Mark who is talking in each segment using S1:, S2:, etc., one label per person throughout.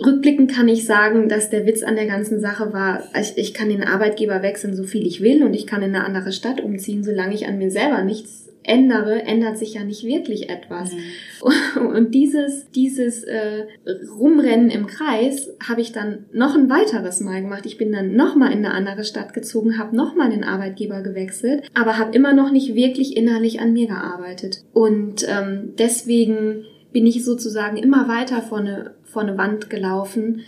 S1: Rückblickend kann ich sagen, dass der Witz an der ganzen Sache war, ich, ich kann den Arbeitgeber wechseln, so viel ich will, und ich kann in eine andere Stadt umziehen, solange ich an mir selber nichts ändere, ändert sich ja nicht wirklich etwas. Mhm. Und dieses, dieses äh, Rumrennen im Kreis habe ich dann noch ein weiteres Mal gemacht. Ich bin dann nochmal in eine andere Stadt gezogen, habe nochmal den Arbeitgeber gewechselt, aber habe immer noch nicht wirklich innerlich an mir gearbeitet. Und ähm, deswegen bin ich sozusagen immer weiter vor eine, vor eine Wand gelaufen,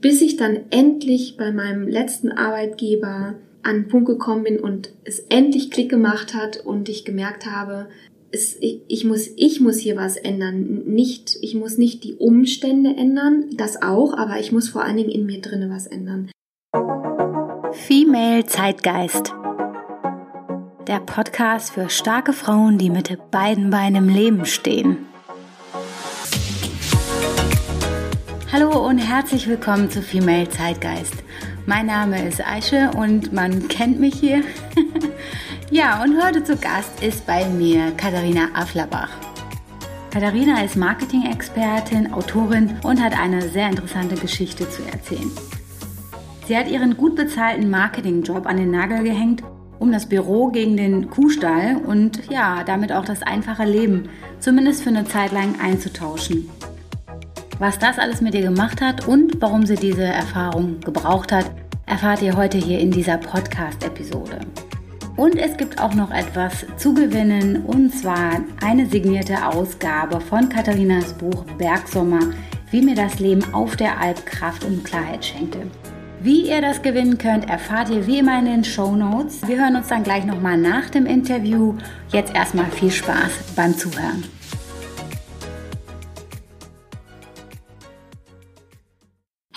S1: bis ich dann endlich bei meinem letzten Arbeitgeber an einen Punkt gekommen bin und es endlich Klick gemacht hat und ich gemerkt habe, es, ich, ich, muss, ich muss hier was ändern. Nicht, ich muss nicht die Umstände ändern, das auch, aber ich muss vor allen Dingen in mir drinne was ändern.
S2: Female Zeitgeist. Der Podcast für starke Frauen, die mit beiden Beinen im Leben stehen. Hallo und herzlich willkommen zu Female Zeitgeist. Mein Name ist Aische und man kennt mich hier. ja, und heute zu Gast ist bei mir Katharina Afflerbach. Katharina ist Marketing-Expertin, Autorin und hat eine sehr interessante Geschichte zu erzählen. Sie hat ihren gut bezahlten Marketingjob an den Nagel gehängt, um das Büro gegen den Kuhstall und ja, damit auch das einfache Leben, zumindest für eine Zeit lang, einzutauschen. Was das alles mit ihr gemacht hat und warum sie diese Erfahrung gebraucht hat, erfahrt ihr heute hier in dieser Podcast-Episode. Und es gibt auch noch etwas zu gewinnen, und zwar eine signierte Ausgabe von Katharinas Buch Bergsommer, wie mir das Leben auf der Alp Kraft und Klarheit schenkte. Wie ihr das gewinnen könnt, erfahrt ihr wie immer in den Show Notes. Wir hören uns dann gleich nochmal nach dem Interview. Jetzt erstmal viel Spaß beim Zuhören.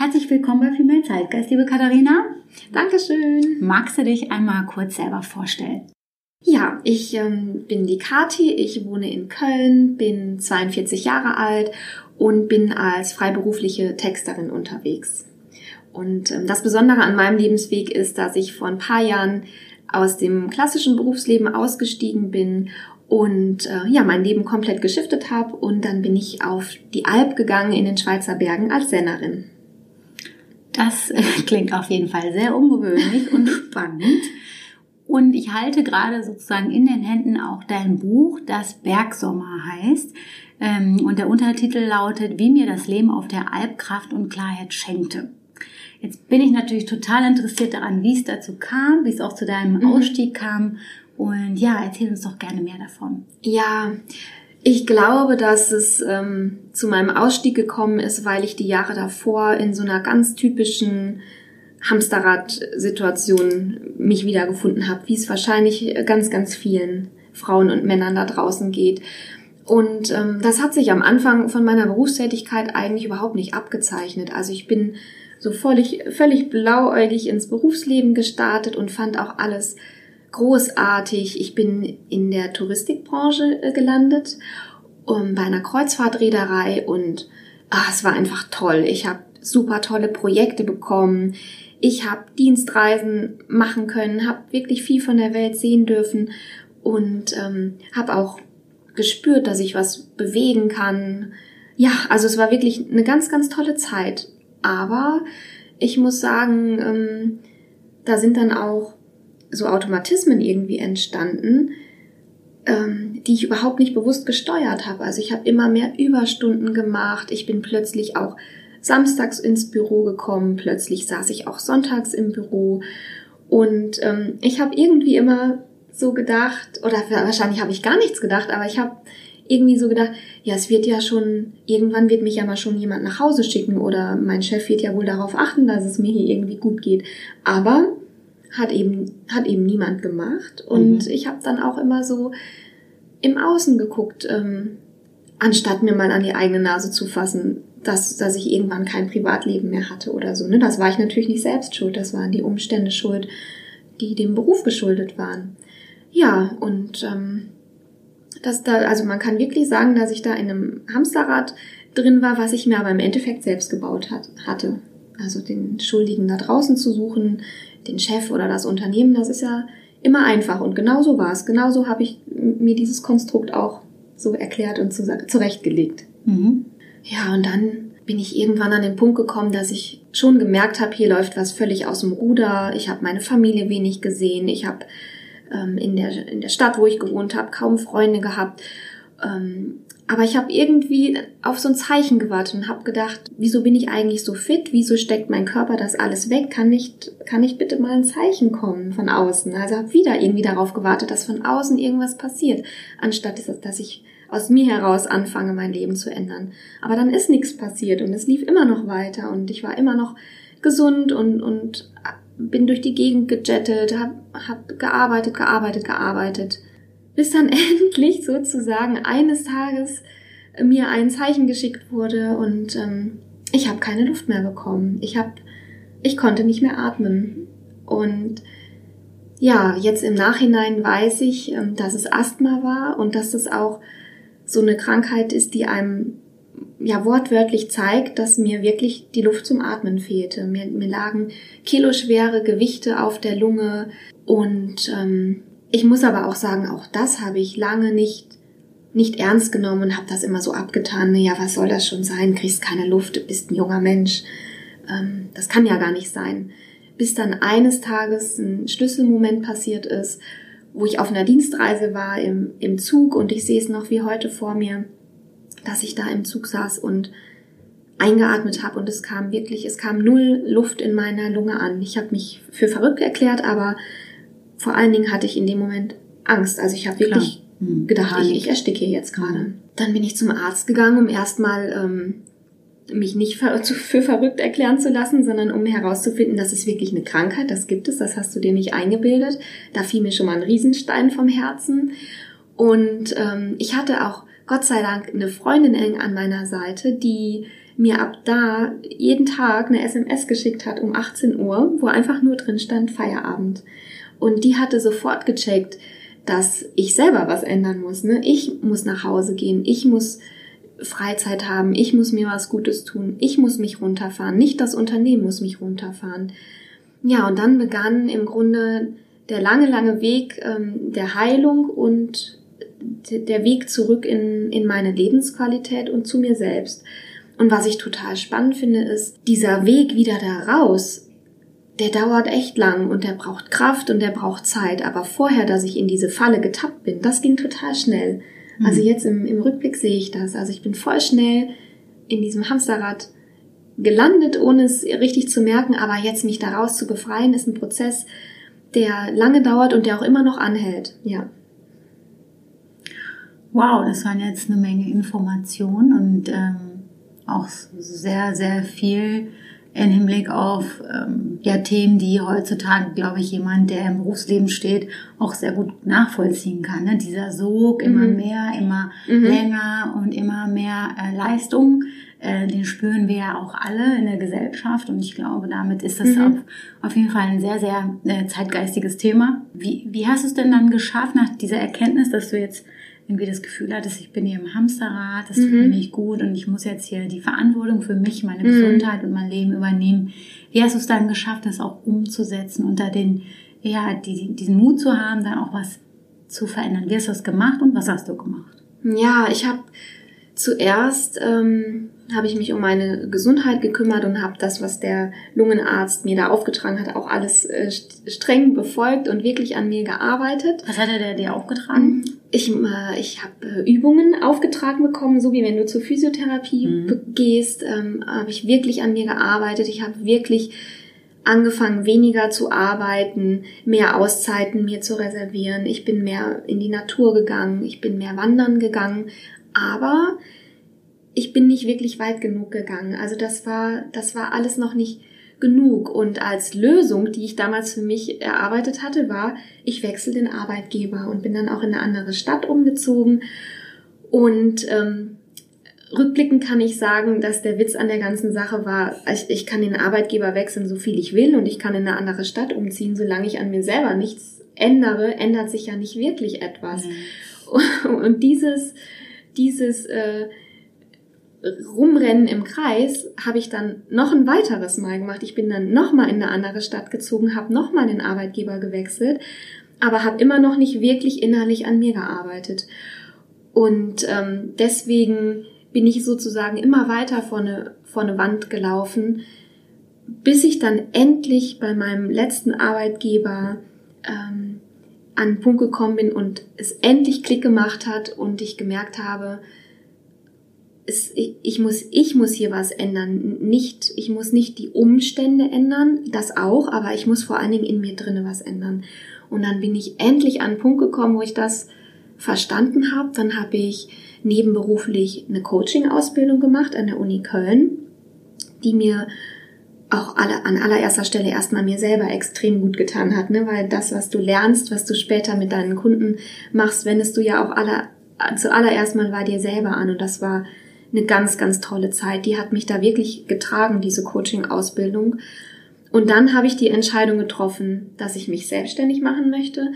S2: Herzlich willkommen bei Female Zeitgeist, liebe Katharina.
S1: Dankeschön.
S2: Magst du dich einmal kurz selber vorstellen?
S1: Ja, ich ähm, bin die Kati, ich wohne in Köln, bin 42 Jahre alt und bin als freiberufliche Texterin unterwegs. Und ähm, das Besondere an meinem Lebensweg ist, dass ich vor ein paar Jahren aus dem klassischen Berufsleben ausgestiegen bin und äh, ja, mein Leben komplett geschiftet habe und dann bin ich auf die Alp gegangen in den Schweizer Bergen als Sennerin.
S2: Das klingt auf jeden Fall sehr ungewöhnlich und spannend. Und ich halte gerade sozusagen in den Händen auch dein Buch, das Bergsommer heißt. Ähm, und der Untertitel lautet, wie mir das Leben auf der Alp Kraft und Klarheit schenkte. Jetzt bin ich natürlich total interessiert daran, wie es dazu kam, wie es auch zu deinem mhm. Ausstieg kam. Und ja, erzähl uns doch gerne mehr davon.
S1: Ja, ich glaube, dass es ähm, zu meinem Ausstieg gekommen ist, weil ich die Jahre davor in so einer ganz typischen Hamsterrad-Situation mich wiedergefunden habe, wie es wahrscheinlich ganz, ganz vielen Frauen und Männern da draußen geht. Und ähm, das hat sich am Anfang von meiner Berufstätigkeit eigentlich überhaupt nicht abgezeichnet. Also ich bin so völlig, völlig blauäugig ins Berufsleben gestartet und fand auch alles großartig. Ich bin in der Touristikbranche äh, gelandet, um, bei einer Kreuzfahrtreederei und ach, es war einfach toll. Ich habe super tolle Projekte bekommen. Ich habe Dienstreisen machen können, habe wirklich viel von der Welt sehen dürfen und ähm, habe auch gespürt, dass ich was bewegen kann. Ja, also es war wirklich eine ganz, ganz tolle Zeit. Aber ich muss sagen, ähm, da sind dann auch so Automatismen irgendwie entstanden, ähm, die ich überhaupt nicht bewusst gesteuert habe. Also ich habe immer mehr Überstunden gemacht. Ich bin plötzlich auch samstags ins Büro gekommen. Plötzlich saß ich auch sonntags im Büro. Und ähm, ich habe irgendwie immer so gedacht, oder wahrscheinlich habe ich gar nichts gedacht, aber ich habe irgendwie so gedacht, ja, es wird ja schon, irgendwann wird mich ja mal schon jemand nach Hause schicken oder mein Chef wird ja wohl darauf achten, dass es mir hier irgendwie gut geht. Aber hat eben, hat eben niemand gemacht. Und mhm. ich habe dann auch immer so im Außen geguckt, ähm, anstatt mir mal an die eigene Nase zu fassen, dass, dass ich irgendwann kein Privatleben mehr hatte oder so. Ne? Das war ich natürlich nicht selbst schuld, das waren die Umstände schuld, die dem Beruf geschuldet waren. Ja, und ähm, das da, also man kann wirklich sagen, dass ich da in einem Hamsterrad drin war, was ich mir aber im Endeffekt selbst gebaut hat, hatte. Also den Schuldigen da draußen zu suchen, den Chef oder das Unternehmen, das ist ja immer einfach. Und genau so war es. Genauso habe ich mir dieses Konstrukt auch so erklärt und zurechtgelegt. Mhm. Ja, und dann bin ich irgendwann an den Punkt gekommen, dass ich schon gemerkt habe, hier läuft was völlig aus dem Ruder. Ich habe meine Familie wenig gesehen. Ich habe ähm, in, der, in der Stadt, wo ich gewohnt habe, kaum Freunde gehabt. Ähm, aber ich habe irgendwie auf so ein Zeichen gewartet und habe gedacht, wieso bin ich eigentlich so fit? Wieso steckt mein Körper das alles weg? Kann nicht, kann nicht bitte mal ein Zeichen kommen von außen? Also habe wieder irgendwie darauf gewartet, dass von außen irgendwas passiert, anstatt dass ich aus mir heraus anfange, mein Leben zu ändern. Aber dann ist nichts passiert und es lief immer noch weiter und ich war immer noch gesund und, und bin durch die Gegend gejettet, habe hab gearbeitet, gearbeitet, gearbeitet bis dann endlich sozusagen eines Tages mir ein Zeichen geschickt wurde und ähm, ich habe keine Luft mehr bekommen. Ich habe, ich konnte nicht mehr atmen und ja, jetzt im Nachhinein weiß ich, ähm, dass es Asthma war und dass es auch so eine Krankheit ist, die einem ja wortwörtlich zeigt, dass mir wirklich die Luft zum Atmen fehlte. Mir, mir lagen kiloschwere Gewichte auf der Lunge und ähm, ich muss aber auch sagen, auch das habe ich lange nicht nicht ernst genommen und habe das immer so abgetan. Ja, was soll das schon sein? Kriegst keine Luft, bist ein junger Mensch. Ähm, das kann ja gar nicht sein. Bis dann eines Tages ein Schlüsselmoment passiert ist, wo ich auf einer Dienstreise war im, im Zug und ich sehe es noch wie heute vor mir, dass ich da im Zug saß und eingeatmet habe und es kam wirklich, es kam null Luft in meiner Lunge an. Ich habe mich für verrückt erklärt, aber vor allen Dingen hatte ich in dem Moment Angst. Also ich habe wirklich hm. gedacht, ich, ich ersticke jetzt gerade. Dann bin ich zum Arzt gegangen, um erstmal ähm, mich nicht für, verrückt erklären zu lassen, sondern um herauszufinden, dass es wirklich eine Krankheit, das gibt es, das hast du dir nicht eingebildet. Da fiel mir schon mal ein Riesenstein vom Herzen. Und ähm, ich hatte auch Gott sei Dank eine Freundin eng an meiner Seite, die mir ab da jeden Tag eine SMS geschickt hat um 18 Uhr, wo einfach nur drin stand Feierabend. Und die hatte sofort gecheckt, dass ich selber was ändern muss. Ne? Ich muss nach Hause gehen, ich muss Freizeit haben, ich muss mir was Gutes tun, ich muss mich runterfahren, nicht das Unternehmen muss mich runterfahren. Ja, und dann begann im Grunde der lange, lange Weg ähm, der Heilung und der Weg zurück in, in meine Lebensqualität und zu mir selbst. Und was ich total spannend finde, ist dieser Weg wieder da raus, der dauert echt lang und der braucht Kraft und der braucht Zeit. Aber vorher, dass ich in diese Falle getappt bin, das ging total schnell. Mhm. Also jetzt im, im Rückblick sehe ich das. Also ich bin voll schnell in diesem Hamsterrad gelandet, ohne es richtig zu merken. Aber jetzt mich daraus zu befreien, ist ein Prozess, der lange dauert und der auch immer noch anhält. Ja.
S2: Wow, das waren jetzt eine Menge Informationen und ähm, auch sehr, sehr viel im Hinblick auf ähm, ja, Themen, die heutzutage, glaube ich, jemand, der im Berufsleben steht, auch sehr gut nachvollziehen kann. Ne? Dieser Sog, immer mhm. mehr, immer mhm. länger und immer mehr äh, Leistung, äh, den spüren wir ja auch alle in der Gesellschaft und ich glaube, damit ist das mhm. auf, auf jeden Fall ein sehr, sehr äh, zeitgeistiges Thema. Wie, wie hast du es denn dann geschafft, nach dieser Erkenntnis, dass du jetzt irgendwie das Gefühl hattest, ich bin hier im Hamsterrad, das mhm. tut mir nicht gut und ich muss jetzt hier die Verantwortung für mich, meine mhm. Gesundheit und mein Leben übernehmen. Wie hast du es dann geschafft, das auch umzusetzen und da den, ja, die, diesen Mut zu haben, dann auch was zu verändern? Wie hast du das gemacht und was hast du gemacht?
S1: Ja, ich habe zuerst ähm, habe ich mich um meine Gesundheit gekümmert und habe das, was der Lungenarzt mir da aufgetragen hat, auch alles äh, streng befolgt und wirklich an mir gearbeitet.
S2: Was hat er dir aufgetragen?
S1: Ich, äh, ich habe äh, Übungen aufgetragen bekommen, so wie wenn du zur Physiotherapie mhm. gehst, ähm, habe ich wirklich an mir gearbeitet. Ich habe wirklich angefangen, weniger zu arbeiten, mehr Auszeiten mir zu reservieren. Ich bin mehr in die Natur gegangen, ich bin mehr wandern gegangen, aber ich bin nicht wirklich weit genug gegangen. Also das war, das war alles noch nicht genug. Und als Lösung, die ich damals für mich erarbeitet hatte, war, ich wechsle den Arbeitgeber und bin dann auch in eine andere Stadt umgezogen. Und ähm, rückblickend kann ich sagen, dass der Witz an der ganzen Sache war, ich, ich kann den Arbeitgeber wechseln, so viel ich will, und ich kann in eine andere Stadt umziehen, solange ich an mir selber nichts ändere, ändert sich ja nicht wirklich etwas. Mhm. Und dieses, dieses äh, Rumrennen im Kreis habe ich dann noch ein weiteres Mal gemacht. Ich bin dann nochmal in eine andere Stadt gezogen, habe nochmal den Arbeitgeber gewechselt, aber habe immer noch nicht wirklich innerlich an mir gearbeitet. Und ähm, deswegen bin ich sozusagen immer weiter vor eine, vor eine Wand gelaufen, bis ich dann endlich bei meinem letzten Arbeitgeber ähm, an einen Punkt gekommen bin und es endlich Klick gemacht hat und ich gemerkt habe, es, ich, muss, ich muss hier was ändern. Nicht, ich muss nicht die Umstände ändern, das auch, aber ich muss vor allen Dingen in mir drinnen was ändern. Und dann bin ich endlich an einen Punkt gekommen, wo ich das verstanden habe. Dann habe ich nebenberuflich eine Coaching-Ausbildung gemacht an der Uni Köln, die mir auch alle, an allererster Stelle erstmal mir selber extrem gut getan hat, ne? weil das, was du lernst, was du später mit deinen Kunden machst, wendest du ja auch aller, zuallererst mal bei dir selber an und das war eine ganz, ganz tolle Zeit. Die hat mich da wirklich getragen, diese Coaching-Ausbildung. Und dann habe ich die Entscheidung getroffen, dass ich mich selbstständig machen möchte.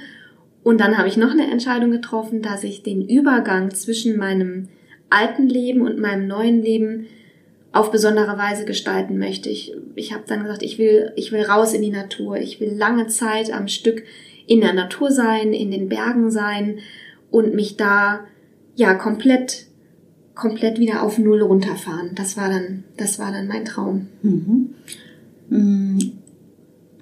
S1: Und dann habe ich noch eine Entscheidung getroffen, dass ich den Übergang zwischen meinem alten Leben und meinem neuen Leben auf besondere Weise gestalten möchte. Ich, ich habe dann gesagt, ich will, ich will raus in die Natur. Ich will lange Zeit am Stück in der Natur sein, in den Bergen sein und mich da ja komplett komplett wieder auf Null runterfahren. Das war dann, das war dann mein Traum. Mhm.
S2: Mm,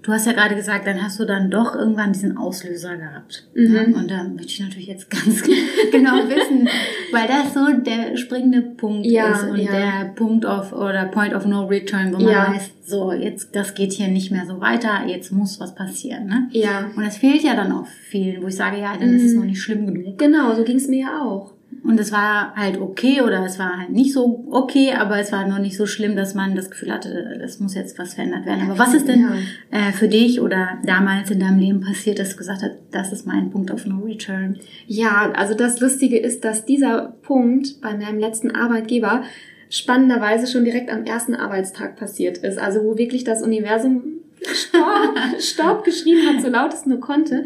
S2: du hast ja gerade gesagt, dann hast du dann doch irgendwann diesen Auslöser gehabt. Mhm. Ja? Und da möchte ich natürlich jetzt ganz genau wissen, weil das so der springende Punkt ja, ist und ja. der Punkt of oder Point of No Return, wo man weiß, so jetzt das geht hier nicht mehr so weiter, jetzt muss was passieren. Ne? Ja. Und das fehlt ja dann auch vielen, wo ich sage, ja, dann mhm. ist es mhm. noch nicht schlimm genug.
S1: Genau, so ging es mir ja auch.
S2: Und es war halt okay oder es war halt nicht so okay, aber es war noch nicht so schlimm, dass man das Gefühl hatte, es muss jetzt was verändert werden. Aber was ist denn ja. äh, für dich oder damals in deinem Leben passiert, dass du gesagt hast, das ist mein Punkt of No Return?
S1: Ja, also das Lustige ist, dass dieser Punkt bei meinem letzten Arbeitgeber spannenderweise schon direkt am ersten Arbeitstag passiert ist. Also wo wirklich das Universum Staub, Staub geschrieben hat, so laut es nur konnte.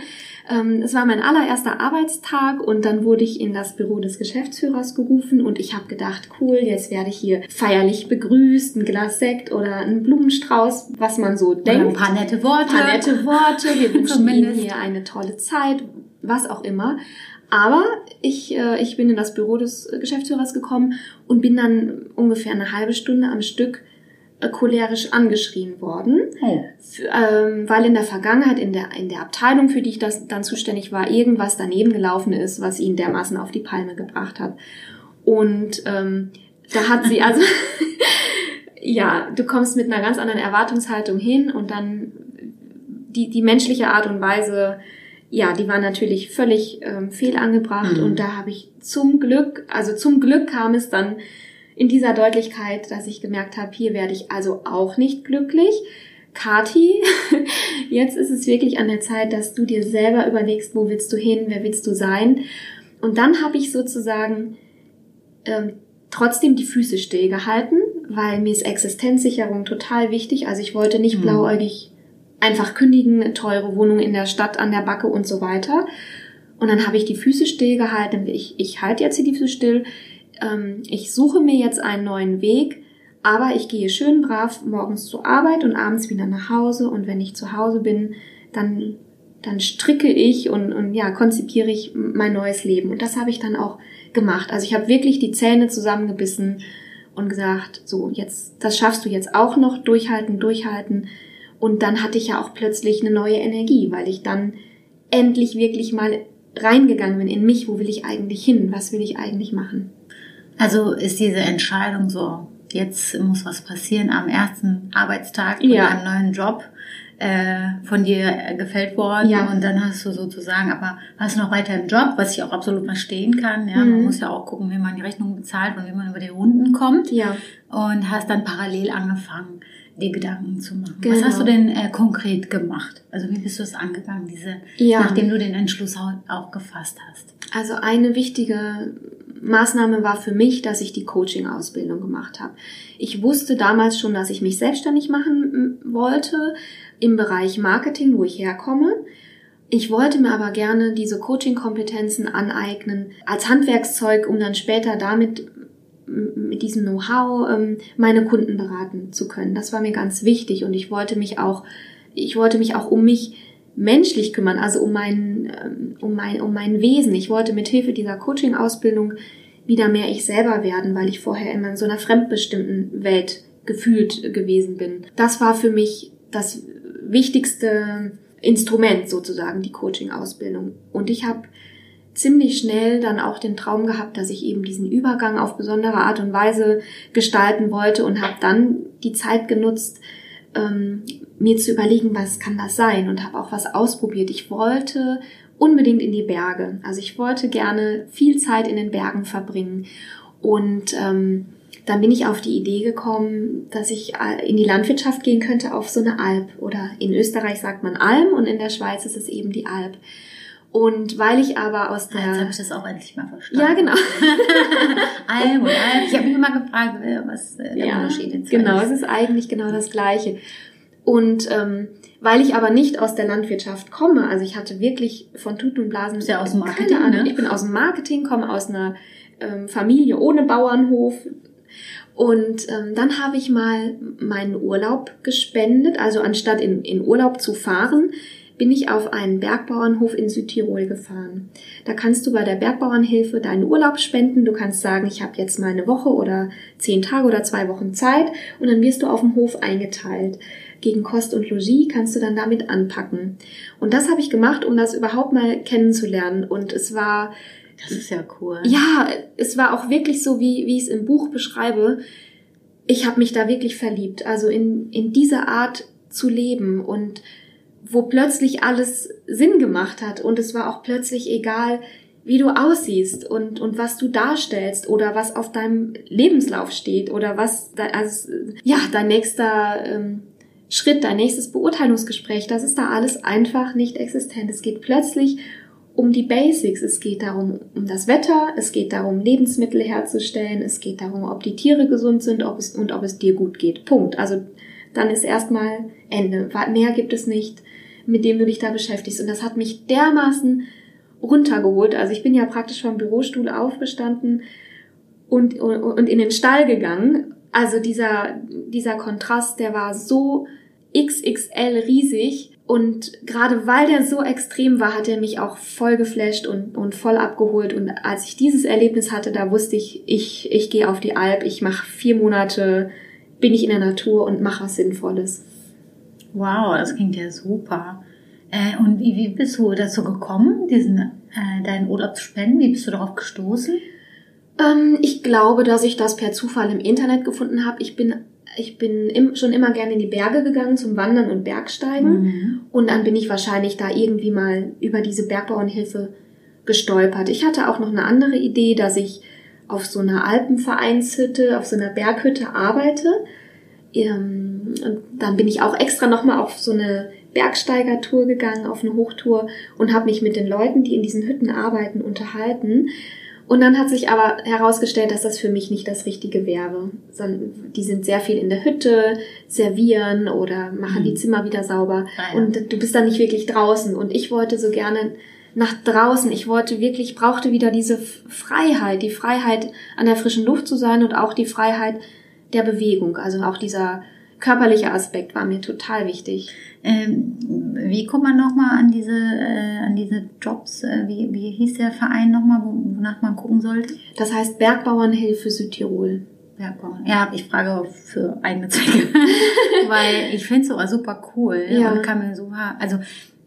S1: Ähm, es war mein allererster Arbeitstag und dann wurde ich in das Büro des Geschäftsführers gerufen und ich habe gedacht, cool, jetzt werde ich hier feierlich begrüßt, ein Glas Sekt oder ein Blumenstrauß, was man so oder denkt.
S2: Ein paar nette Worte.
S1: Ein paar nette Worte. Wir wünschen Ihnen hier eine tolle Zeit, was auch immer. Aber ich, äh, ich bin in das Büro des Geschäftsführers gekommen und bin dann ungefähr eine halbe Stunde am Stück cholerisch angeschrien worden, oh. für, ähm, weil in der Vergangenheit in der, in der Abteilung, für die ich das dann zuständig war, irgendwas daneben gelaufen ist, was ihn dermaßen auf die Palme gebracht hat. Und ähm, da hat sie also, ja, du kommst mit einer ganz anderen Erwartungshaltung hin und dann die, die menschliche Art und Weise, ja, die war natürlich völlig ähm, fehlangebracht mhm. und da habe ich zum Glück, also zum Glück kam es dann in dieser Deutlichkeit, dass ich gemerkt habe, hier werde ich also auch nicht glücklich. Kati, jetzt ist es wirklich an der Zeit, dass du dir selber überlegst, wo willst du hin, wer willst du sein. Und dann habe ich sozusagen ähm, trotzdem die Füße stillgehalten, weil mir ist Existenzsicherung total wichtig. Also ich wollte nicht mhm. blauäugig einfach kündigen, teure Wohnung in der Stadt an der Backe und so weiter. Und dann habe ich die Füße stillgehalten. Ich, ich halte jetzt hier die Füße still ähm, ich suche mir jetzt einen neuen Weg, aber ich gehe schön brav morgens zur Arbeit und abends wieder nach Hause und wenn ich zu Hause bin, dann, dann stricke ich und, und ja, konzipiere ich mein neues Leben. Und das habe ich dann auch gemacht. Also ich habe wirklich die Zähne zusammengebissen und gesagt, so, jetzt, das schaffst du jetzt auch noch, durchhalten, durchhalten. Und dann hatte ich ja auch plötzlich eine neue Energie, weil ich dann endlich wirklich mal reingegangen bin in mich, wo will ich eigentlich hin, was will ich eigentlich machen.
S2: Also ist diese Entscheidung so, jetzt muss was passieren am ersten Arbeitstag ja. in einem neuen Job äh, von dir gefällt worden ja. und dann hast du sozusagen, aber hast noch weiter im Job, was ich auch absolut verstehen kann. Ja, mhm. man muss ja auch gucken, wie man die Rechnung bezahlt und wie man über die Runden kommt. Ja. Und hast dann parallel angefangen, dir Gedanken zu machen. Genau. Was hast du denn äh, konkret gemacht? Also wie bist du es angegangen, diese, ja. nachdem du den Entschluss auch gefasst hast?
S1: Also eine wichtige Maßnahme war für mich, dass ich die Coaching-Ausbildung gemacht habe. Ich wusste damals schon, dass ich mich selbstständig machen wollte im Bereich Marketing, wo ich herkomme. Ich wollte mir aber gerne diese Coaching-Kompetenzen aneignen als Handwerkszeug, um dann später damit mit diesem Know-how ähm, meine Kunden beraten zu können. Das war mir ganz wichtig und ich wollte mich auch, ich wollte mich auch um mich menschlich kümmern, also um mein, ähm, um mein, um mein Wesen. Ich wollte mit Hilfe dieser Coaching-Ausbildung wieder mehr ich selber werden, weil ich vorher immer in so einer fremdbestimmten Welt gefühlt gewesen bin. Das war für mich das wichtigste Instrument sozusagen, die Coaching-Ausbildung. Und ich habe ziemlich schnell dann auch den Traum gehabt, dass ich eben diesen Übergang auf besondere Art und Weise gestalten wollte und habe dann die Zeit genutzt, ähm, mir zu überlegen, was kann das sein und habe auch was ausprobiert. Ich wollte unbedingt in die Berge. Also ich wollte gerne viel Zeit in den Bergen verbringen und ähm, dann bin ich auf die Idee gekommen, dass ich äh, in die Landwirtschaft gehen könnte auf so eine Alp. Oder in Österreich sagt man Alm und in der Schweiz ist es eben die Alp. Und weil ich aber aus der...
S2: Jetzt habe ich das auch endlich mal verstanden.
S1: Ja, genau.
S2: Alm und Alp. Ich habe mich immer gefragt, äh, was äh, der
S1: ja,
S2: Unterschied ist.
S1: Genau, es ist eigentlich genau das Gleiche. Und ähm, weil ich aber nicht aus der Landwirtschaft komme, also ich hatte wirklich von Tuten und Blasen... Du
S2: bist ja aus dem Marketing,
S1: keine Ahnung.
S2: ne?
S1: Ich bin aus dem Marketing, komme aus einer ähm, Familie ohne Bauernhof. Und ähm, dann habe ich mal meinen Urlaub gespendet. Also anstatt in, in Urlaub zu fahren, bin ich auf einen Bergbauernhof in Südtirol gefahren. Da kannst du bei der Bergbauernhilfe deinen Urlaub spenden. Du kannst sagen, ich habe jetzt mal eine Woche oder zehn Tage oder zwei Wochen Zeit und dann wirst du auf dem Hof eingeteilt. Gegen Kost und Logis kannst du dann damit anpacken. Und das habe ich gemacht, um das überhaupt mal kennenzulernen. Und es war
S2: Das ist ja cool.
S1: ja, es war auch wirklich so, wie, wie ich es im Buch beschreibe. Ich habe mich da wirklich verliebt. Also in, in diese Art zu leben und wo plötzlich alles Sinn gemacht hat und es war auch plötzlich egal, wie du aussiehst und, und was du darstellst oder was auf deinem Lebenslauf steht oder was da, also, ja, dein nächster ähm, Schritt, dein nächstes Beurteilungsgespräch, das ist da alles einfach nicht existent. Es geht plötzlich um die Basics. Es geht darum, um das Wetter, es geht darum, Lebensmittel herzustellen, es geht darum, ob die Tiere gesund sind ob es, und ob es dir gut geht. Punkt. Also dann ist erstmal Ende. Mehr gibt es nicht, mit dem du dich da beschäftigst. Und das hat mich dermaßen runtergeholt. Also ich bin ja praktisch vom Bürostuhl aufgestanden und, und, und in den Stall gegangen. Also dieser, dieser Kontrast, der war so XXL riesig. Und gerade weil der so extrem war, hat er mich auch voll geflasht und, und voll abgeholt. Und als ich dieses Erlebnis hatte, da wusste ich, ich, ich gehe auf die Alp, ich mache vier Monate, bin ich in der Natur und mache was Sinnvolles.
S2: Wow, das klingt ja super. Äh, und wie, wie bist du dazu gekommen, diesen äh, deinen Urlaub zu spenden? Wie bist du darauf gestoßen?
S1: Ähm, ich glaube, dass ich das per Zufall im Internet gefunden habe. Ich bin, ich bin im, schon immer gerne in die Berge gegangen zum Wandern und Bergsteigen.
S2: Mhm.
S1: Und dann bin ich wahrscheinlich da irgendwie mal über diese Bergbauernhilfe gestolpert. Ich hatte auch noch eine andere Idee, dass ich auf so einer Alpenvereinshütte, auf so einer Berghütte arbeite. Und dann bin ich auch extra nochmal auf so eine Bergsteigertour gegangen, auf eine Hochtour und habe mich mit den Leuten, die in diesen Hütten arbeiten, unterhalten. Und dann hat sich aber herausgestellt, dass das für mich nicht das Richtige wäre. Die sind sehr viel in der Hütte, servieren oder machen die Zimmer wieder sauber.
S2: Ah, ja.
S1: Und du bist dann nicht wirklich draußen. Und ich wollte so gerne nach draußen. Ich wollte wirklich, brauchte wieder diese Freiheit, die Freiheit an der frischen Luft zu sein und auch die Freiheit der Bewegung. Also auch dieser körperliche Aspekt war mir total wichtig.
S2: Ähm, wie kommt man nochmal an diese, äh, an diese Jobs? Äh, wie, wie hieß der Verein nochmal, wo, wonach man gucken sollte?
S1: Das heißt Bergbauernhilfe Südtirol.
S2: Bergbau. Ja, ich frage für eigene Zwecke. Weil ich finde es sogar super cool.
S1: Ja.
S2: Und kann mir so, also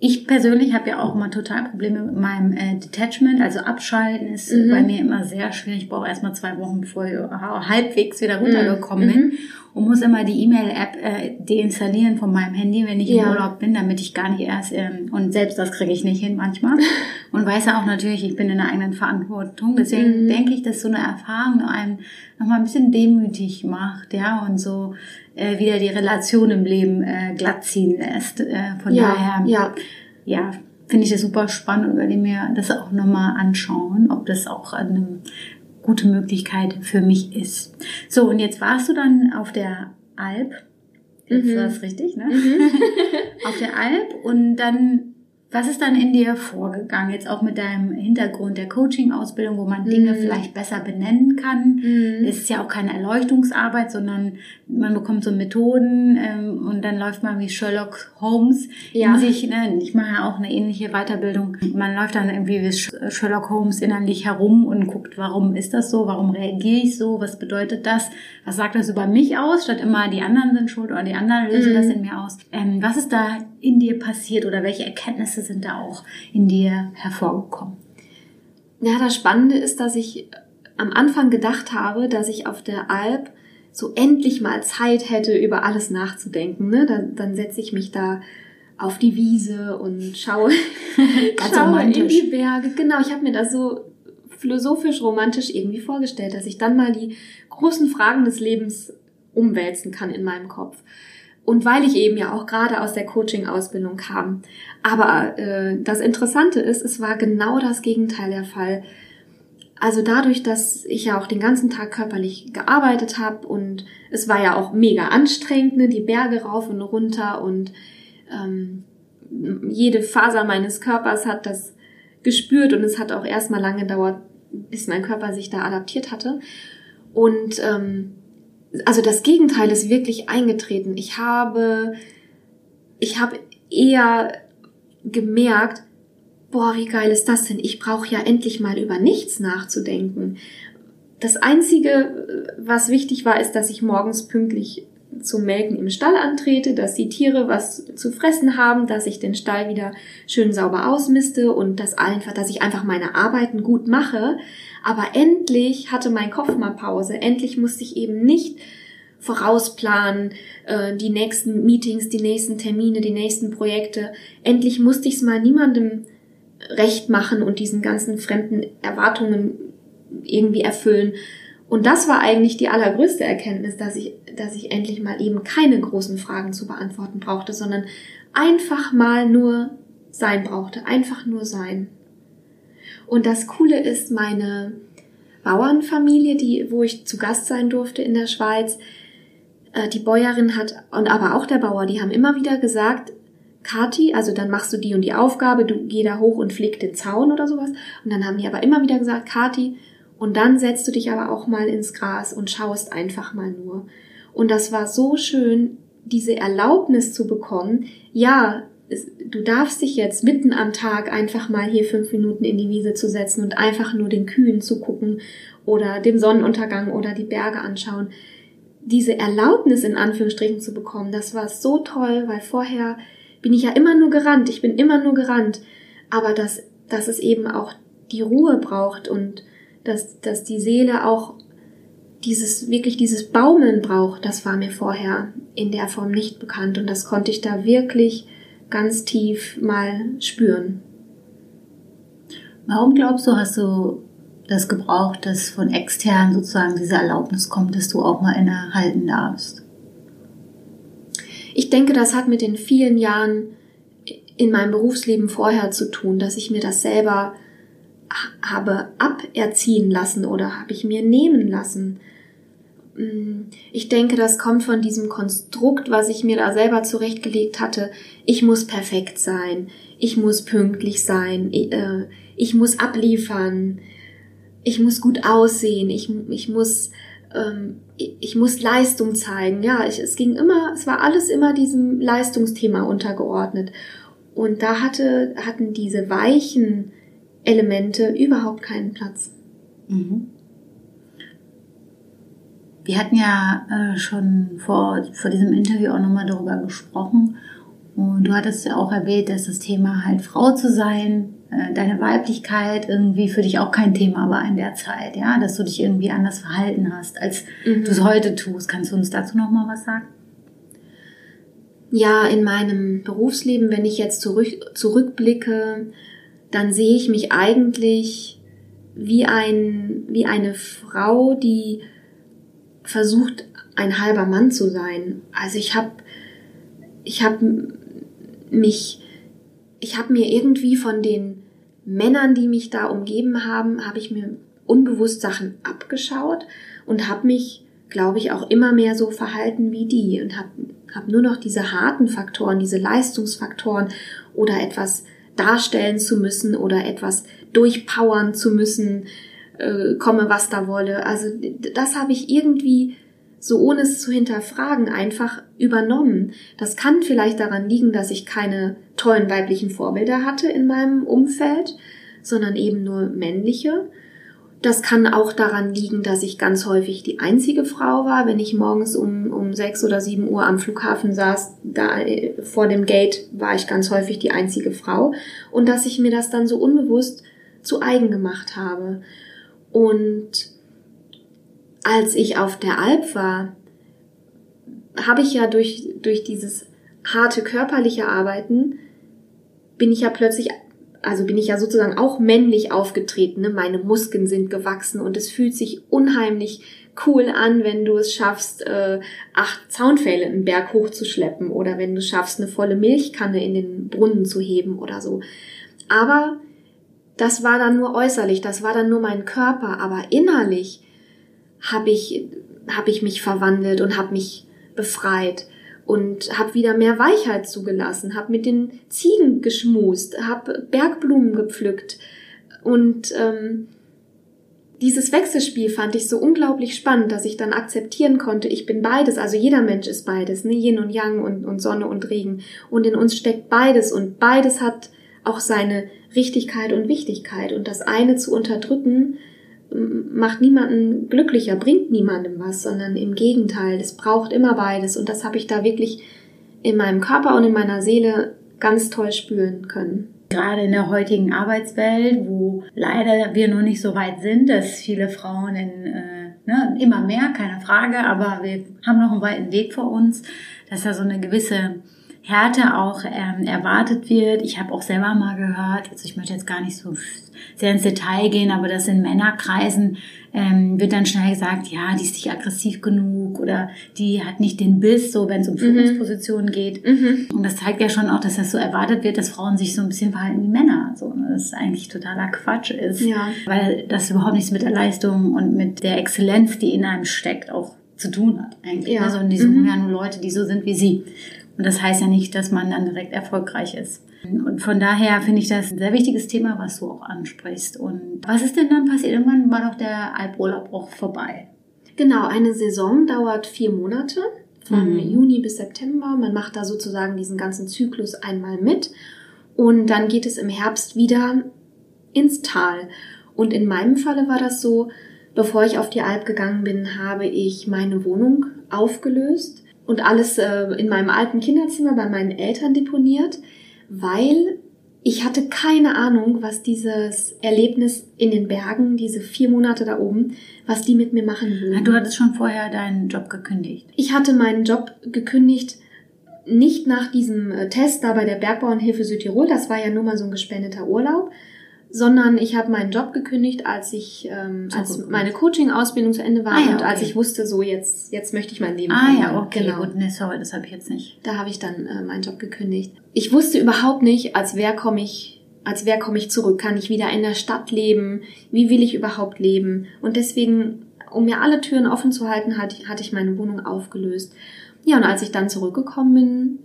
S2: ich persönlich habe ja auch immer total Probleme mit meinem äh, Detachment, also Abschalten ist
S1: Mhm.
S2: bei mir immer sehr schwer. Ich brauche erstmal zwei Wochen, bevor ich halbwegs wieder runtergekommen
S1: Mhm.
S2: bin und muss immer die E-Mail-App äh, deinstallieren von meinem Handy, wenn ich im
S1: Ja.
S2: Urlaub bin, damit ich gar nicht erst, ähm, und selbst das kriege ich nicht hin manchmal. Und weiß ja auch natürlich, ich bin in der eigenen Verantwortung. Deswegen
S1: Mhm.
S2: denke ich, dass so eine Erfahrung einem nochmal ein bisschen demütig macht, ja, und so äh, wieder die Relation im Leben äh, glatt ziehen lässt. Äh, von
S1: ja,
S2: daher,
S1: ja.
S2: ja, finde ich das super spannend und werde mir das auch nochmal anschauen, ob das auch eine gute Möglichkeit für mich ist. So, und jetzt warst du dann auf der Alp. Jetzt
S1: Mhm.
S2: war es richtig, ne? Auf der Alp und dann Was ist dann in dir vorgegangen, jetzt auch mit deinem Hintergrund der Coaching-Ausbildung, wo man Dinge mhm. vielleicht besser benennen kann? Mhm. Es ist ja auch keine Erleuchtungsarbeit, sondern man bekommt so Methoden ähm, und dann läuft man wie Sherlock Holmes ja. in sich. Ne? Ich mache ja auch eine ähnliche Weiterbildung. Man läuft dann irgendwie wie Sherlock Holmes innerlich herum und guckt, warum ist das so? Warum reagiere ich so? Was bedeutet das? Was sagt das über mich aus? Statt immer die anderen sind schuld oder die anderen lösen mhm. das in mir aus. Ähm, was ist da in dir passiert oder welche Erkenntnisse sind da auch in dir hervorgekommen?
S1: Ja, das Spannende ist, dass ich am Anfang gedacht habe, dass ich auf der Alp so endlich mal Zeit hätte, über alles nachzudenken. Ne? Dann, dann setze ich mich da auf die Wiese und schaue, schaue in die Berge. Genau, ich habe mir das so philosophisch romantisch irgendwie vorgestellt, dass ich dann mal die großen Fragen des Lebens umwälzen kann in meinem Kopf. Und weil ich eben ja auch gerade aus der Coaching-Ausbildung kam. Aber äh, das Interessante ist, es war genau das Gegenteil der Fall. Also dadurch, dass ich ja auch den ganzen Tag körperlich gearbeitet habe und es war ja auch mega anstrengend, ne, die Berge rauf und runter und ähm, jede Faser meines Körpers hat das gespürt und es hat auch erstmal lange gedauert, bis mein Körper sich da adaptiert hatte. Und ähm, also das Gegenteil ist wirklich eingetreten. Ich habe, ich habe eher gemerkt, boah, wie geil ist das denn? Ich brauche ja endlich mal über nichts nachzudenken. Das Einzige, was wichtig war, ist, dass ich morgens pünktlich zum Melken im Stall antrete, dass die Tiere was zu fressen haben, dass ich den Stall wieder schön sauber ausmiste und dass einfach, dass ich einfach meine Arbeiten gut mache. Aber endlich hatte mein Kopf mal Pause. Endlich musste ich eben nicht vorausplanen, äh, die nächsten Meetings, die nächsten Termine, die nächsten Projekte. Endlich musste ich es mal niemandem recht machen und diesen ganzen fremden Erwartungen irgendwie erfüllen. Und das war eigentlich die allergrößte Erkenntnis, dass ich, dass ich endlich mal eben keine großen Fragen zu beantworten brauchte, sondern einfach mal nur sein brauchte, einfach nur sein. Und das Coole ist, meine Bauernfamilie, die, wo ich zu Gast sein durfte in der Schweiz, äh, die Bäuerin hat, und aber auch der Bauer, die haben immer wieder gesagt, Kati, also dann machst du die und die Aufgabe, du geh da hoch und pfleg den Zaun oder sowas. Und dann haben die aber immer wieder gesagt, Kati, und dann setzt du dich aber auch mal ins Gras und schaust einfach mal nur. Und das war so schön, diese Erlaubnis zu bekommen, ja, du darfst dich jetzt mitten am Tag einfach mal hier fünf Minuten in die Wiese zu setzen und einfach nur den Kühen zu gucken oder dem Sonnenuntergang oder die Berge anschauen. Diese Erlaubnis in Anführungsstrichen zu bekommen, das war so toll, weil vorher bin ich ja immer nur gerannt, ich bin immer nur gerannt, aber dass, dass es eben auch die Ruhe braucht und dass, dass die Seele auch dieses, wirklich dieses Baumeln braucht, das war mir vorher in der Form nicht bekannt und das konnte ich da wirklich ganz tief mal spüren.
S2: Warum glaubst du, hast du das gebraucht, dass von extern sozusagen diese Erlaubnis kommt, dass du auch mal innehalten darfst?
S1: Ich denke, das hat mit den vielen Jahren in meinem Berufsleben vorher zu tun, dass ich mir das selber habe aberziehen lassen oder habe ich mir nehmen lassen. Mm, ich denke, das kommt von diesem Konstrukt, was ich mir da selber zurechtgelegt hatte. Ich muss perfekt sein, ich muss pünktlich sein, ich, äh, ich muss abliefern, ich muss gut aussehen, ich, ich muss ähm, ich muss Leistung zeigen. Ja, ich, es ging immer, es war alles immer diesem Leistungsthema untergeordnet. Und da hatte, hatten diese weichen Elemente überhaupt keinen Platz. Mhm.
S2: Wir hatten ja äh, schon vor, vor diesem Interview auch nochmal darüber gesprochen. Und du hattest ja auch erwähnt, dass das Thema halt Frau zu sein, äh, deine Weiblichkeit irgendwie für dich auch kein Thema war in der Zeit, ja, dass du dich irgendwie anders verhalten hast, als mhm. du es heute tust. Kannst du uns dazu nochmal was sagen?
S1: Ja, in meinem Berufsleben, wenn ich jetzt zurück, zurückblicke, dann sehe ich mich eigentlich wie ein, wie eine Frau, die versucht, ein halber Mann zu sein. Also ich habe, ich habe mich, ich habe mir irgendwie von den Männern, die mich da umgeben haben, habe ich mir unbewusst Sachen abgeschaut und habe mich, glaube ich, auch immer mehr so verhalten wie die und habe hab nur noch diese harten Faktoren, diese Leistungsfaktoren oder etwas darstellen zu müssen oder etwas durchpowern zu müssen, äh, komme was da wolle. Also das habe ich irgendwie so ohne es zu hinterfragen einfach übernommen. Das kann vielleicht daran liegen, dass ich keine tollen weiblichen Vorbilder hatte in meinem Umfeld, sondern eben nur männliche. Das kann auch daran liegen, dass ich ganz häufig die einzige Frau war. Wenn ich morgens um, um sechs oder sieben Uhr am Flughafen saß, da äh, vor dem Gate war ich ganz häufig die einzige Frau. Und dass ich mir das dann so unbewusst zu eigen gemacht habe. Und als ich auf der Alp war, habe ich ja durch, durch dieses harte körperliche Arbeiten, bin ich ja plötzlich, also bin ich ja sozusagen auch männlich aufgetreten. Ne? Meine Muskeln sind gewachsen und es fühlt sich unheimlich cool an, wenn du es schaffst, äh, acht Zaunpfähle einen Berg hochzuschleppen oder wenn du schaffst, eine volle Milchkanne in den Brunnen zu heben oder so. Aber das war dann nur äußerlich, das war dann nur mein Körper, aber innerlich habe ich, hab ich mich verwandelt und habe mich befreit und habe wieder mehr Weichheit zugelassen, habe mit den Ziegen geschmust, habe Bergblumen gepflückt. Und ähm, dieses Wechselspiel fand ich so unglaublich spannend, dass ich dann akzeptieren konnte, ich bin beides, also jeder Mensch ist beides, ne, Yin und Yang und, und Sonne und Regen. Und in uns steckt beides und beides hat auch seine Richtigkeit und Wichtigkeit. Und das eine zu unterdrücken, macht niemanden glücklicher, bringt niemandem was, sondern im Gegenteil, es braucht immer beides und das habe ich da wirklich in meinem Körper und in meiner Seele ganz toll spüren können.
S2: Gerade in der heutigen Arbeitswelt, wo leider wir noch nicht so weit sind, dass viele Frauen in, äh, ne, immer mehr, keine Frage, aber wir haben noch einen weiten Weg vor uns, dass da so eine gewisse Härte auch ähm, erwartet wird. Ich habe auch selber mal gehört, also ich möchte jetzt gar nicht so sehr ins Detail gehen, aber das in Männerkreisen ähm, wird dann schnell gesagt, ja, die ist nicht aggressiv genug oder die hat nicht den Biss, so wenn es um mhm. Führungspositionen mhm. geht. Mhm. Und das zeigt ja schon auch, dass das so erwartet wird, dass Frauen sich so ein bisschen verhalten wie Männer. So, ne? Das eigentlich totaler Quatsch ist, ja. weil das überhaupt nichts mit der Leistung und mit der Exzellenz, die in einem steckt, auch zu tun hat eigentlich. Ja. Also, und die suchen mhm. ja nur Leute, die so sind wie sie. Und das heißt ja nicht, dass man dann direkt erfolgreich ist. Und von daher finde ich das ein sehr wichtiges Thema, was du auch ansprichst. Und was ist denn dann passiert? Irgendwann war doch der Alpurlaub auch vorbei.
S1: Genau, eine Saison dauert vier Monate, von mhm. Juni bis September. Man macht da sozusagen diesen ganzen Zyklus einmal mit. Und dann geht es im Herbst wieder ins Tal. Und in meinem Falle war das so, bevor ich auf die Alp gegangen bin, habe ich meine Wohnung aufgelöst und alles äh, in meinem alten Kinderzimmer bei meinen Eltern deponiert, weil ich hatte keine Ahnung, was dieses Erlebnis in den Bergen, diese vier Monate da oben, was die mit mir machen würden.
S2: Du hattest schon vorher deinen Job gekündigt.
S1: Ich hatte meinen Job gekündigt, nicht nach diesem äh, Test da bei der Bergbauernhilfe Südtirol, das war ja nur mal so ein gespendeter Urlaub, sondern ich habe meinen Job gekündigt, als ich ähm, als meine Coaching-Ausbildung zu Ende war ah, ja, und okay. als ich wusste, so jetzt jetzt möchte ich mein Leben
S2: Ah ja, okay, genau. gut, nee, sorry, das habe ich jetzt nicht.
S1: Da habe ich dann äh, meinen Job gekündigt. Ich wusste überhaupt nicht, als wer komme ich als wer komme ich zurück? Kann ich wieder in der Stadt leben? Wie will ich überhaupt leben? Und deswegen, um mir alle Türen offen zu halten, hatte, hatte ich meine Wohnung aufgelöst. Ja, und als ich dann zurückgekommen bin,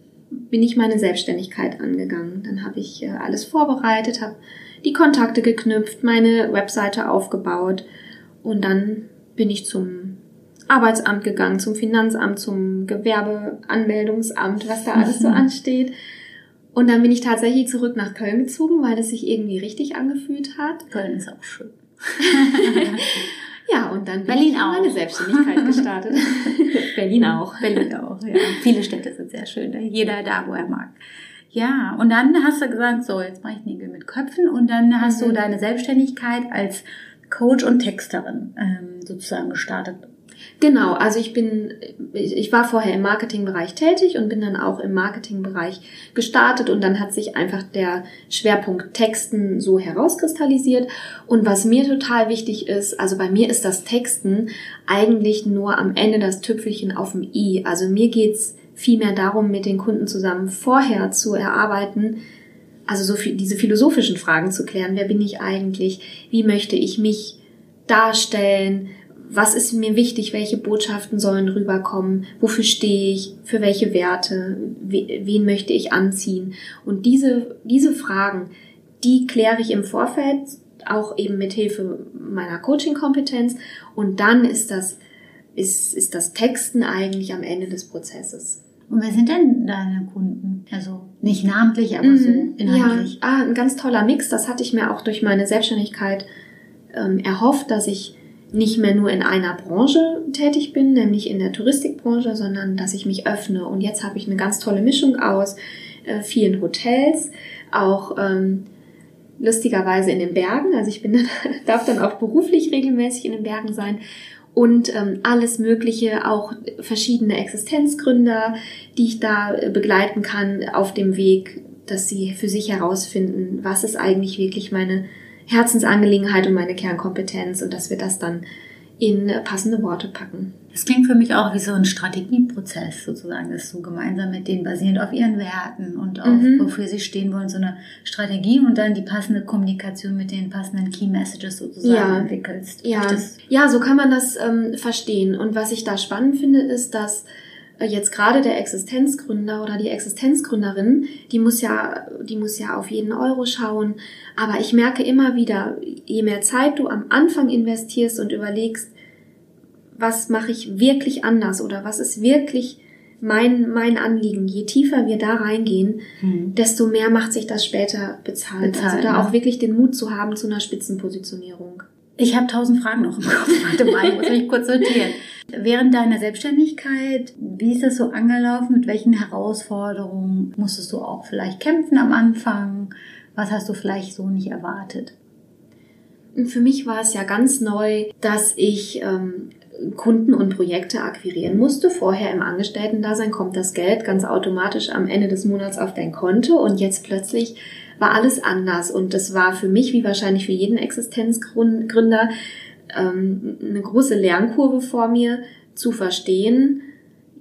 S1: bin ich meine Selbstständigkeit angegangen. Dann habe ich äh, alles vorbereitet, habe die Kontakte geknüpft, meine Webseite aufgebaut und dann bin ich zum Arbeitsamt gegangen, zum Finanzamt, zum Gewerbeanmeldungsamt, was da alles so mhm. ansteht. Und dann bin ich tatsächlich zurück nach Köln gezogen, weil es sich irgendwie richtig angefühlt hat.
S2: Köln ist auch schön.
S1: ja, und dann Berlin auch. meine Selbstständigkeit gestartet.
S2: Berlin auch. Berlin auch, ja. Viele Städte sind sehr schön. Jeder da, wo er mag. Ja, und dann hast du gesagt, so, jetzt mache ich Nägel mit Köpfen und dann hast mhm. du deine Selbstständigkeit als Coach und Texterin ähm, sozusagen gestartet.
S1: Genau, also ich bin, ich war vorher im Marketingbereich tätig und bin dann auch im Marketingbereich gestartet und dann hat sich einfach der Schwerpunkt Texten so herauskristallisiert. Und was mir total wichtig ist, also bei mir ist das Texten eigentlich nur am Ende das Tüpfelchen auf dem i. Also mir geht's vielmehr darum, mit den Kunden zusammen vorher zu erarbeiten, also so viel, diese philosophischen Fragen zu klären. Wer bin ich eigentlich? Wie möchte ich mich darstellen? was ist mir wichtig, welche Botschaften sollen rüberkommen, wofür stehe ich, für welche Werte, wen möchte ich anziehen. Und diese, diese Fragen, die kläre ich im Vorfeld, auch eben mit Hilfe meiner Coaching-Kompetenz. Und dann ist das, ist, ist das Texten eigentlich am Ende des Prozesses.
S2: Und wer sind denn deine Kunden? Also nicht namentlich, aber so mhm. inhaltlich.
S1: Ja, ah, ein ganz toller Mix. Das hatte ich mir auch durch meine Selbstständigkeit ähm, erhofft, dass ich nicht mehr nur in einer Branche tätig bin, nämlich in der Touristikbranche, sondern dass ich mich öffne. Und jetzt habe ich eine ganz tolle Mischung aus äh, vielen Hotels, auch ähm, lustigerweise in den Bergen. Also ich bin dann, darf dann auch beruflich regelmäßig in den Bergen sein und ähm, alles Mögliche, auch verschiedene Existenzgründer, die ich da äh, begleiten kann auf dem Weg, dass sie für sich herausfinden, was ist eigentlich wirklich meine Herzensangelegenheit und meine Kernkompetenz und dass wir das dann in passende Worte packen.
S2: Das klingt für mich auch wie so ein Strategieprozess sozusagen, das so gemeinsam mit denen basierend auf ihren Werten und auf mhm. wofür sie stehen wollen, so eine Strategie und dann die passende Kommunikation mit den passenden Key Messages sozusagen ja. entwickelst.
S1: Ja. ja, so kann man das ähm, verstehen. Und was ich da spannend finde, ist, dass äh, jetzt gerade der Existenzgründer oder die Existenzgründerin, die muss ja, die muss ja auf jeden Euro schauen. Aber ich merke immer wieder, je mehr Zeit du am Anfang investierst und überlegst, was mache ich wirklich anders oder was ist wirklich mein, mein Anliegen, je tiefer wir da reingehen, mhm. desto mehr macht sich das später bezahlt. bezahlt also da ja. auch wirklich den Mut zu haben zu einer Spitzenpositionierung.
S2: Ich habe tausend Fragen noch im Kopf. Warte mal, ich muss mich kurz sortieren. Während deiner Selbstständigkeit, wie ist das so angelaufen? Mit welchen Herausforderungen musstest du auch vielleicht kämpfen am Anfang? Was hast du vielleicht so nicht erwartet?
S1: Für mich war es ja ganz neu, dass ich ähm, Kunden und Projekte akquirieren musste. Vorher im Angestellten-Dasein kommt das Geld ganz automatisch am Ende des Monats auf dein Konto und jetzt plötzlich war alles anders und das war für mich, wie wahrscheinlich für jeden Existenzgründer, ähm, eine große Lernkurve vor mir zu verstehen,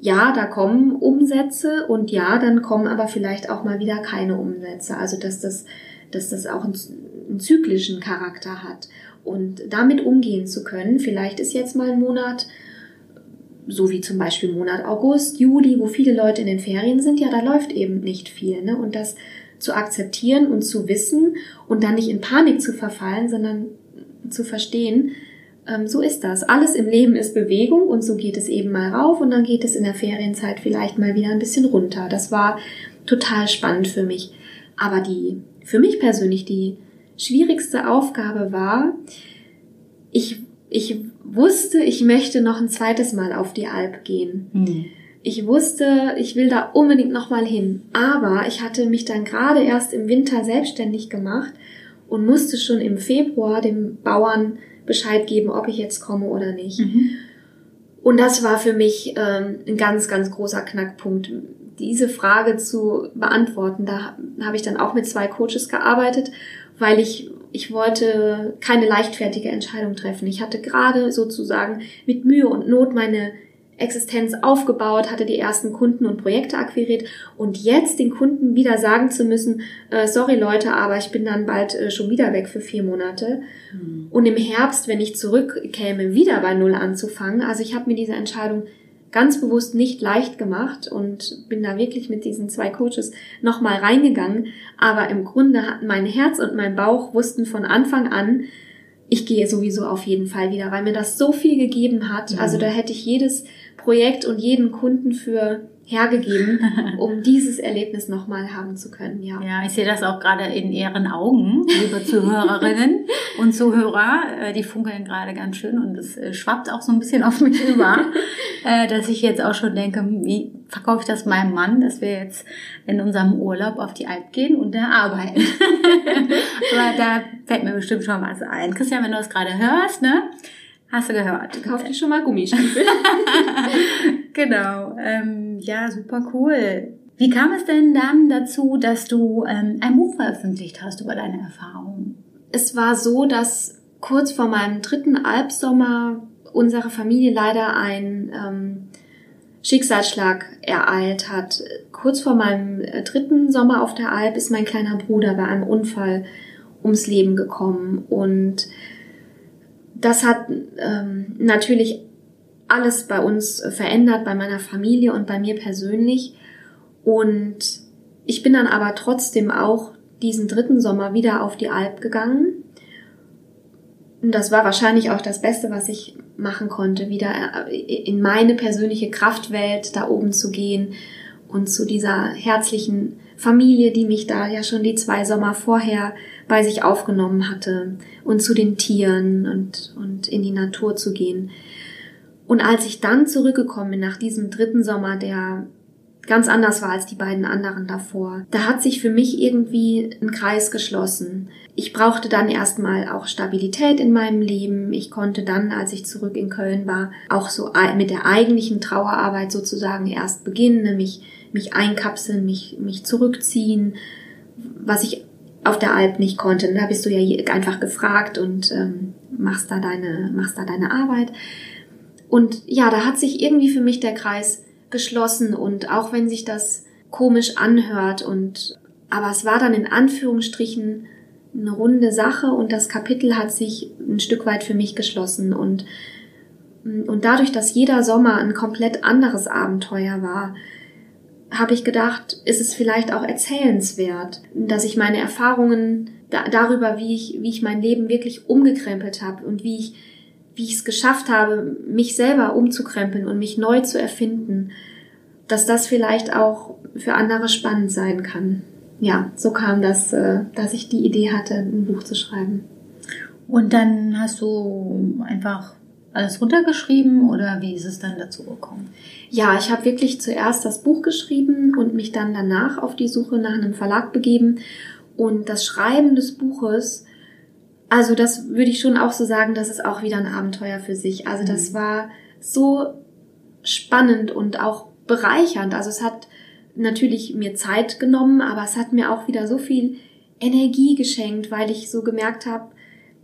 S1: ja, da kommen Umsätze und ja, dann kommen aber vielleicht auch mal wieder keine Umsätze. Also dass das, dass das auch einen, zyklischen Charakter hat. Und damit umgehen zu können, vielleicht ist jetzt mal ein Monat, so wie zum Beispiel Monat August, Juli, wo viele Leute in den Ferien sind, ja, da läuft eben nicht viel. Ne? Und das zu akzeptieren und zu wissen und dann nicht in Panik zu verfallen, sondern zu verstehen, ähm, so ist das. Alles im Leben ist Bewegung und so geht es eben mal rauf und dann geht es in der Ferienzeit vielleicht mal wieder ein bisschen runter. Das war total spannend für mich. Aber die, für mich persönlich die schwierigste Aufgabe war, ich, ich wusste, ich möchte noch ein zweites Mal auf die Alp gehen. Mhm. Ich wusste, ich will da unbedingt nochmal hin. Aber ich hatte mich dann gerade erst im Winter selbstständig gemacht und musste schon im Februar dem Bauern Bescheid geben, ob ich jetzt komme oder nicht. Mhm. Und das war für mich ähm, ein ganz, ganz großer Knackpunkt, diese Frage zu beantworten. Da habe ich dann auch mit zwei Coaches gearbeitet, weil ich ich wollte keine leichtfertige Entscheidung treffen. Ich hatte gerade sozusagen mit Mühe und Not meine Existenz aufgebaut, hatte die ersten Kunden und Projekte akquiriert und jetzt den Kunden wieder sagen zu müssen, äh, sorry Leute, aber ich bin dann bald äh, schon wieder weg für vier Monate. Mhm. Und im Herbst, wenn ich zurückkäme, wieder bei Null anzufangen. Also ich habe mir diese Entscheidung ganz bewusst nicht leicht gemacht und bin da wirklich mit diesen zwei Coaches nochmal reingegangen. Aber im Grunde hatten mein Herz und mein Bauch wussten von Anfang an, ich gehe sowieso auf jeden Fall wieder, weil mir das so viel gegeben hat. Mhm. Also da hätte ich jedes Projekt und jeden Kunden für hergegeben, um dieses Erlebnis nochmal haben zu können. Ja.
S2: ja, ich sehe das auch gerade in Ihren Augen, liebe Zuhörerinnen und Zuhörer. Äh, die funkeln gerade ganz schön und es äh, schwappt auch so ein bisschen auf mich über, äh, dass ich jetzt auch schon denke, wie verkaufe ich das meinem Mann, dass wir jetzt in unserem Urlaub auf die Alp gehen und da arbeiten. Aber da fällt mir bestimmt schon was ein. Christian, wenn du das gerade hörst, ne? Hast du gehört?
S1: Kauf dir schon mal Gummistiefel.
S2: genau. Ähm, ja, super cool. Wie kam es denn dann dazu, dass du ähm, ein Buch veröffentlicht hast über deine Erfahrungen?
S1: Es war so, dass kurz vor meinem dritten Albsommer unsere Familie leider ein ähm, Schicksalsschlag ereilt hat. Kurz vor meinem äh, dritten Sommer auf der Alp ist mein kleiner Bruder bei einem Unfall ums Leben gekommen und das hat ähm, natürlich alles bei uns verändert, bei meiner Familie und bei mir persönlich. Und ich bin dann aber trotzdem auch diesen dritten Sommer wieder auf die Alp gegangen. Und das war wahrscheinlich auch das Beste, was ich machen konnte, wieder in meine persönliche Kraftwelt da oben zu gehen und zu dieser herzlichen Familie, die mich da ja schon die zwei Sommer vorher bei sich aufgenommen hatte und zu den Tieren und, und in die Natur zu gehen. Und als ich dann zurückgekommen bin nach diesem dritten Sommer, der ganz anders war als die beiden anderen davor, da hat sich für mich irgendwie ein Kreis geschlossen. Ich brauchte dann erstmal auch Stabilität in meinem Leben. Ich konnte dann, als ich zurück in Köln war, auch so mit der eigentlichen Trauerarbeit sozusagen erst beginnen, mich, mich einkapseln, mich, mich zurückziehen, was ich auf der Alp nicht konnte. Da bist du ja einfach gefragt und ähm, machst da deine, machst da deine Arbeit. Und ja, da hat sich irgendwie für mich der Kreis geschlossen und auch wenn sich das komisch anhört und aber es war dann in Anführungsstrichen eine runde Sache und das Kapitel hat sich ein Stück weit für mich geschlossen und und dadurch, dass jeder Sommer ein komplett anderes Abenteuer war, habe ich gedacht, ist es vielleicht auch erzählenswert, dass ich meine Erfahrungen da, darüber, wie ich, wie ich mein Leben wirklich umgekrempelt habe und wie ich wie ich es geschafft habe, mich selber umzukrempeln und mich neu zu erfinden, dass das vielleicht auch für andere spannend sein kann. Ja, so kam das, äh, dass ich die Idee hatte, ein Buch zu schreiben.
S2: Und dann hast du einfach alles runtergeschrieben oder wie ist es dann dazu gekommen?
S1: Ja, ich habe wirklich zuerst das Buch geschrieben und mich dann danach auf die Suche nach einem Verlag begeben. Und das Schreiben des Buches also das würde ich schon auch so sagen, das ist auch wieder ein Abenteuer für sich. Also das mhm. war so spannend und auch bereichernd. Also es hat natürlich mir Zeit genommen, aber es hat mir auch wieder so viel Energie geschenkt, weil ich so gemerkt habe,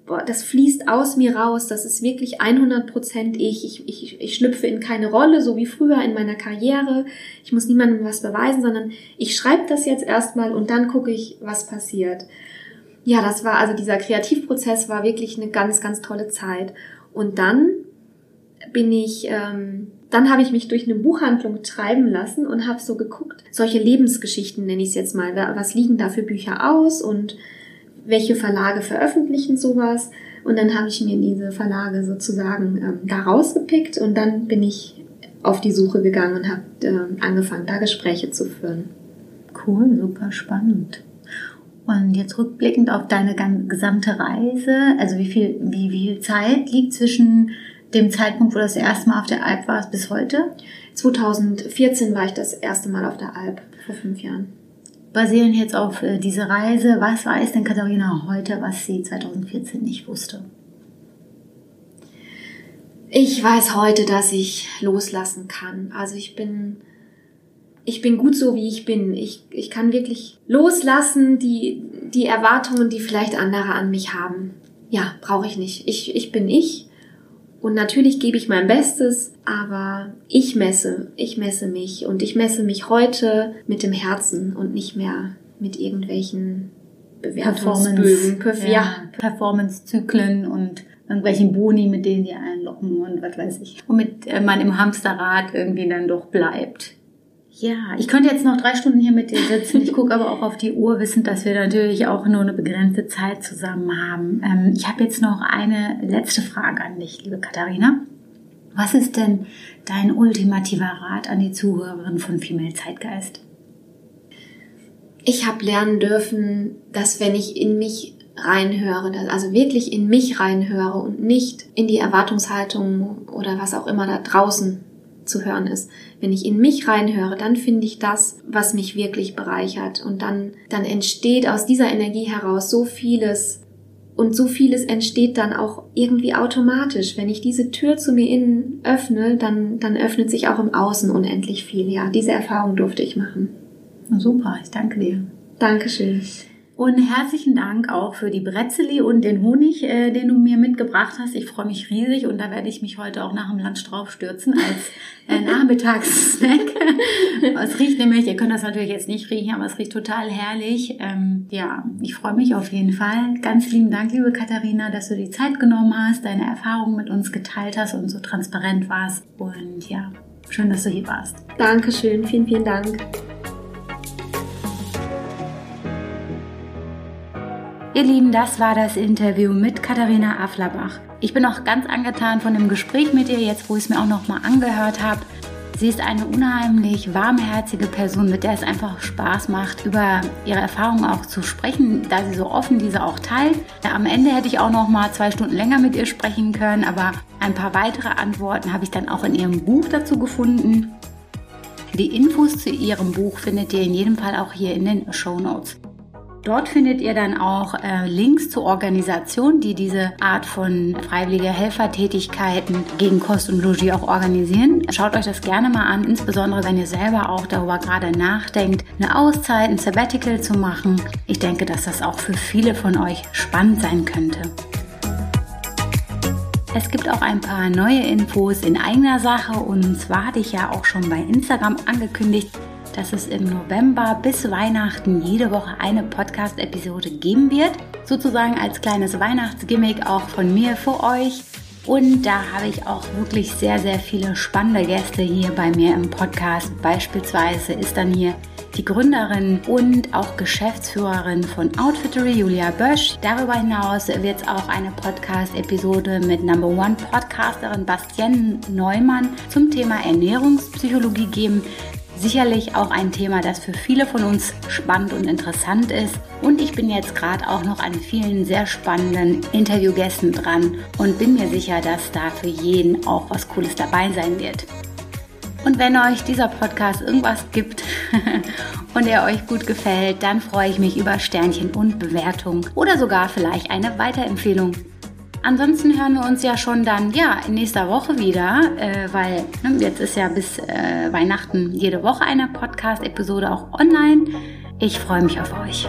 S1: boah, das fließt aus mir raus, das ist wirklich 100 Prozent ich. Ich, ich. ich schlüpfe in keine Rolle, so wie früher in meiner Karriere. Ich muss niemandem was beweisen, sondern ich schreibe das jetzt erstmal und dann gucke ich, was passiert ja, das war, also dieser Kreativprozess war wirklich eine ganz, ganz tolle Zeit. Und dann bin ich, ähm, dann habe ich mich durch eine Buchhandlung treiben lassen und habe so geguckt, solche Lebensgeschichten nenne ich es jetzt mal, was liegen da für Bücher aus und welche Verlage veröffentlichen sowas. Und dann habe ich mir diese Verlage sozusagen ähm, da rausgepickt und dann bin ich auf die Suche gegangen und habe äh, angefangen, da Gespräche zu führen.
S2: Cool, super spannend. Und jetzt rückblickend auf deine gesamte Reise, also wie viel, wie viel Zeit liegt zwischen dem Zeitpunkt, wo du das erste Mal auf der Alp warst, bis heute?
S1: 2014 war ich das erste Mal auf der Alp, vor fünf Jahren.
S2: Basierend jetzt auf äh, diese Reise, was weiß denn Katharina heute, was sie 2014 nicht wusste?
S1: Ich weiß heute, dass ich loslassen kann. Also ich bin ich bin gut so, wie ich bin. Ich, ich kann wirklich loslassen, die, die Erwartungen, die vielleicht andere an mich haben. Ja, brauche ich nicht. Ich, ich bin ich. Und natürlich gebe ich mein Bestes, aber ich messe, ich messe mich und ich messe mich heute mit dem Herzen und nicht mehr mit irgendwelchen Bewertungsbögen,
S2: Performance, ja, Performance-Zyklen und irgendwelchen Boni, mit denen die einlocken und was weiß ich. Womit äh, man im Hamsterrad irgendwie dann doch bleibt. Ja, ich könnte jetzt noch drei Stunden hier mit dir sitzen. Ich gucke aber auch auf die Uhr, wissend, dass wir natürlich auch nur eine begrenzte Zeit zusammen haben. Ähm, ich habe jetzt noch eine letzte Frage an dich, liebe Katharina. Was ist denn dein ultimativer Rat an die Zuhörerin von Female Zeitgeist?
S1: Ich habe lernen dürfen, dass wenn ich in mich reinhöre, also wirklich in mich reinhöre und nicht in die Erwartungshaltung oder was auch immer da draußen zu hören ist. Wenn ich in mich reinhöre, dann finde ich das, was mich wirklich bereichert. Und dann, dann entsteht aus dieser Energie heraus so vieles. Und so vieles entsteht dann auch irgendwie automatisch. Wenn ich diese Tür zu mir innen öffne, dann, dann öffnet sich auch im Außen unendlich viel. Ja, diese Erfahrung durfte ich machen.
S2: Super, ich danke dir.
S1: Dankeschön.
S2: Und herzlichen Dank auch für die Bretzeli und den Honig, äh, den du mir mitgebracht hast. Ich freue mich riesig und da werde ich mich heute auch nach dem Lunch draufstürzen als äh, Nachmittagssnack. es riecht nämlich, ihr könnt das natürlich jetzt nicht riechen, aber es riecht total herrlich. Ähm, ja, ich freue mich auf jeden Fall. Ganz lieben Dank, liebe Katharina, dass du die Zeit genommen hast, deine Erfahrungen mit uns geteilt hast und so transparent warst. Und ja, schön, dass du hier warst.
S1: Dankeschön, vielen, vielen Dank.
S2: Ihr Lieben, das war das Interview mit Katharina Afflerbach. Ich bin auch ganz angetan von dem Gespräch mit ihr, jetzt wo ich es mir auch nochmal angehört habe. Sie ist eine unheimlich warmherzige Person, mit der es einfach Spaß macht, über ihre Erfahrungen auch zu sprechen, da sie so offen diese auch teilt. Am Ende hätte ich auch noch mal zwei Stunden länger mit ihr sprechen können, aber ein paar weitere Antworten habe ich dann auch in ihrem Buch dazu gefunden. Die Infos zu ihrem Buch findet ihr in jedem Fall auch hier in den Show Notes. Dort findet ihr dann auch äh, Links zu Organisationen, die diese Art von freiwilliger Helfertätigkeiten gegen Kost und Logis auch organisieren. Schaut euch das gerne mal an, insbesondere wenn ihr selber auch darüber gerade nachdenkt, eine Auszeit, ein Sabbatical zu machen. Ich denke, dass das auch für viele von euch spannend sein könnte. Es gibt auch ein paar neue Infos in eigener Sache und zwar hatte ich ja auch schon bei Instagram angekündigt, dass es im November bis Weihnachten jede Woche eine Podcast-Episode geben wird. Sozusagen als kleines Weihnachtsgimmick auch von mir für euch. Und da habe ich auch wirklich sehr, sehr viele spannende Gäste hier bei mir im Podcast. Beispielsweise ist dann hier die Gründerin und auch Geschäftsführerin von Outfittery, Julia Bösch. Darüber hinaus wird es auch eine Podcast-Episode mit Number One Podcasterin Bastian Neumann zum Thema Ernährungspsychologie geben sicherlich auch ein Thema, das für viele von uns spannend und interessant ist. Und ich bin jetzt gerade auch noch an vielen sehr spannenden Interviewgästen dran und bin mir sicher, dass da für jeden auch was Cooles dabei sein wird. Und wenn euch dieser Podcast irgendwas gibt und er euch gut gefällt, dann freue ich mich über Sternchen und Bewertung oder sogar vielleicht eine Weiterempfehlung. Ansonsten hören wir uns ja schon dann ja in nächster Woche wieder, äh, weil ne, jetzt ist ja bis äh, Weihnachten jede Woche eine Podcast-Episode auch online. Ich freue mich auf euch.